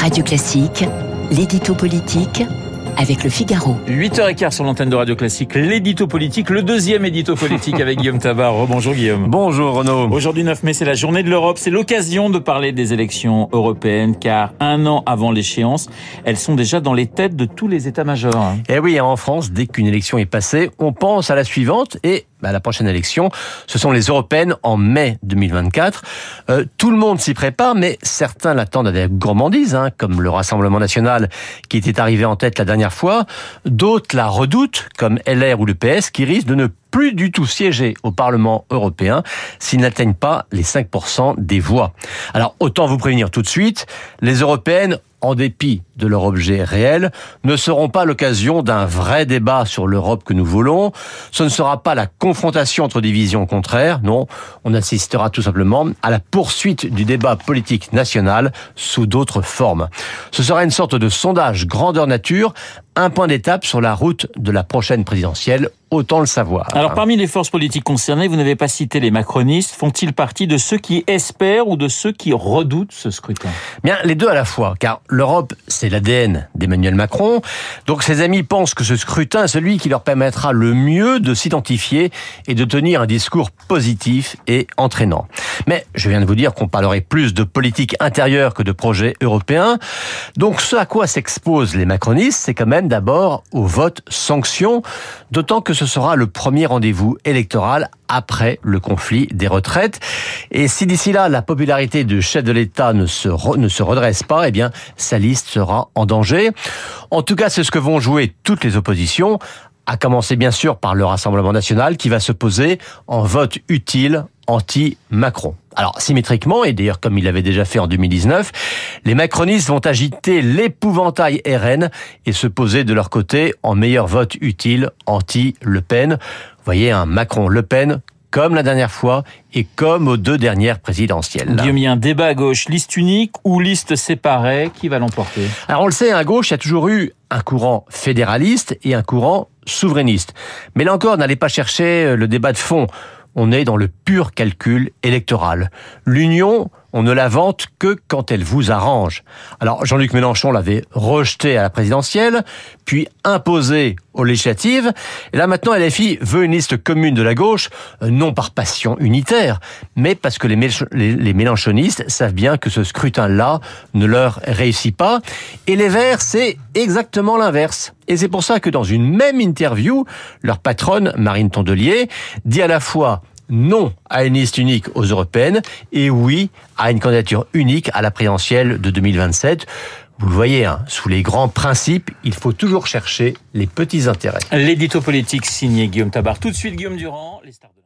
Radio Classique, l'édito politique avec le Figaro. 8h15 sur l'antenne de Radio Classique, l'édito politique, le deuxième édito politique avec Guillaume Tabar. Bonjour Guillaume. Bonjour Renaud. Aujourd'hui 9 mai, c'est la journée de l'Europe. C'est l'occasion de parler des élections européennes car un an avant l'échéance, elles sont déjà dans les têtes de tous les états-majors. Eh oui, en France, dès qu'une élection est passée, on pense à la suivante et bah, la prochaine élection, ce sont les européennes en mai 2024. Euh, tout le monde s'y prépare, mais certains l'attendent avec gourmandise, hein, comme le Rassemblement national qui était arrivé en tête la dernière fois. D'autres la redoutent, comme LR ou le PS, qui risquent de ne plus du tout siéger au Parlement européen s'ils n'atteignent pas les 5% des voix. Alors autant vous prévenir tout de suite, les européennes en dépit de leur objet réel, ne seront pas l'occasion d'un vrai débat sur l'Europe que nous voulons. Ce ne sera pas la confrontation entre des visions contraires, non, on assistera tout simplement à la poursuite du débat politique national sous d'autres formes. Ce sera une sorte de sondage grandeur nature, un point d'étape sur la route de la prochaine présidentielle, autant le savoir. Alors parmi les forces politiques concernées, vous n'avez pas cité les macronistes, font-ils partie de ceux qui espèrent ou de ceux qui redoutent ce scrutin? Bien, les deux à la fois, car l'Europe, c'est l'ADN d'Emmanuel Macron, donc ses amis pensent que ce scrutin est celui qui leur permettra le mieux de s'identifier et de tenir un discours positif et entraînant. Mais je viens de vous dire qu'on parlerait plus de politique intérieure que de projets européens, donc ce à quoi s'exposent les macronistes, c'est quand même d'abord au vote sanction, d'autant que ce sera le premier rendez-vous électoral après le conflit des retraites. Et si d'ici là, la popularité du chef de l'État ne se, ne se redresse pas, eh bien, sa liste sera en danger. En tout cas, c'est ce que vont jouer toutes les oppositions à commencer bien sûr par le Rassemblement national qui va se poser en vote utile anti-Macron. Alors symétriquement, et d'ailleurs comme il l'avait déjà fait en 2019, les macronistes vont agiter l'épouvantail RN et se poser de leur côté en meilleur vote utile anti-Le Pen. Vous voyez un Macron-Le Pen comme la dernière fois et comme aux deux dernières présidentielles. Guillaume, il y a un débat à gauche, liste unique ou liste séparée, qui va l'emporter? Alors on le sait, à gauche, il y a toujours eu un courant fédéraliste et un courant souverainiste. Mais là encore, n'allez pas chercher le débat de fond on est dans le pur calcul électoral. L'union, on ne la vante que quand elle vous arrange. Alors Jean-Luc Mélenchon l'avait rejeté à la présidentielle, puis imposé aux législatives. Et là maintenant, LFI veut une liste commune de la gauche, euh, non par passion unitaire, mais parce que les, les mélenchonistes savent bien que ce scrutin-là ne leur réussit pas. Et les Verts, c'est exactement l'inverse. Et c'est pour ça que dans une même interview, leur patronne, Marine Tondelier, dit à la fois non à une liste unique aux européennes et oui à une candidature unique à la présidentielle de 2027. Vous le voyez, hein, sous les grands principes, il faut toujours chercher les petits intérêts. L'édito politique signé Guillaume Tabar. Tout de suite, Guillaume Durand, les stars de